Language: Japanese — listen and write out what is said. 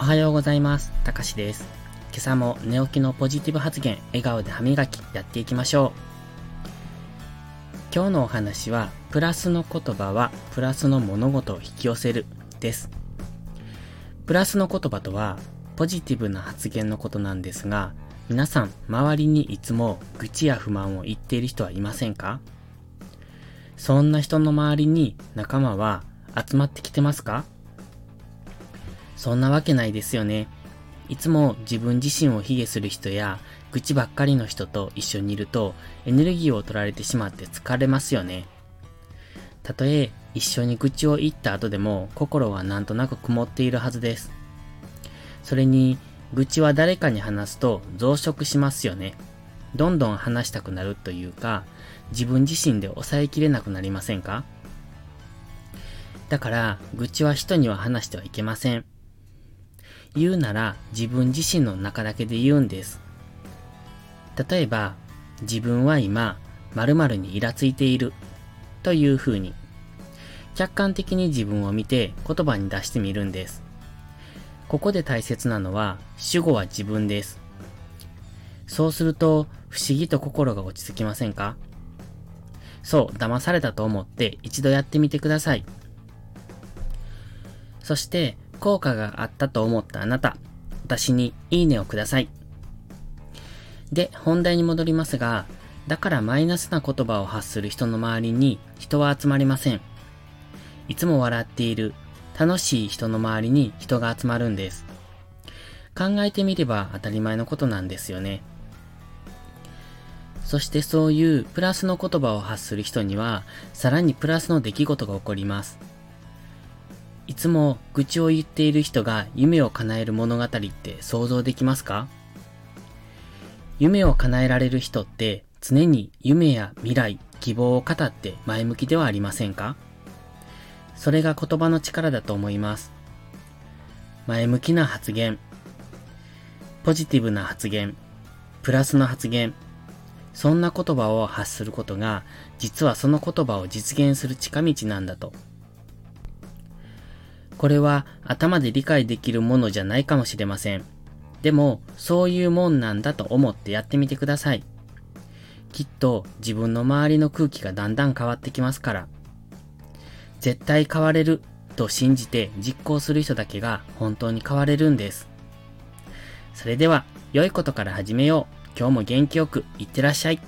おはようございます。たかしです。今朝も寝起きのポジティブ発言、笑顔で歯磨きやっていきましょう。今日のお話は、プラスの言葉はプラスの物事を引き寄せるです。プラスの言葉とは、ポジティブな発言のことなんですが、皆さん、周りにいつも愚痴や不満を言っている人はいませんか？そんな人の周りに仲間は集まってきてますか？そんなわけないですよね。いつも自分自身を卑下する人や愚痴ばっかりの人と一緒にいるとエネルギーを取られてしまって疲れますよね。たとえ一緒に愚痴を言った後でも心はなんとなく曇っているはずです。それに愚痴は誰かに話すと増殖しますよね。どんどん話したくなるというか自分自身で抑えきれなくなりませんか？だから愚痴は人には話してはいけません。言うなら自分自身の中だけで言うんです。例えば、自分は今、〇〇にイラついているという風に、客観的に自分を見て言葉に出してみるんです。ここで大切なのは、主語は自分です。そうすると、不思議と心が落ち着きませんか？そう、騙されたと思って一度やってみてください。そして、効果があったと思ったあなた、私にいいねをください。で、本題に戻りますが、だからマイナスな言葉を発する人の周りに人は集まりません。いつも笑っている、楽しい人の周りに人が集まるんです。考えてみれば当たり前のことなんですよね。そしてそういうプラスの言葉を発する人には、さらにプラスの出来事が起こります。いつも愚痴を言っている人が夢を叶える物語って想像できますか？夢を叶えられる人って常に夢や未来、希望を語って前向きではありませんか？それが言葉の力だと思います。前向きな発言、ポジティブな発言、プラスの発言、そんな言葉を発することが実はその言葉を実現する近道なんだと。これは頭で理解できるものじゃないかもしれません。でも、そういうもんなんだと思ってやってみてください。きっと自分の周りの空気がだんだん変わってきますから。絶対変われると信じて実行する人だけが本当に変われるんです。それでは、良いことから始めよう。今日も元気よくいってらっしゃい。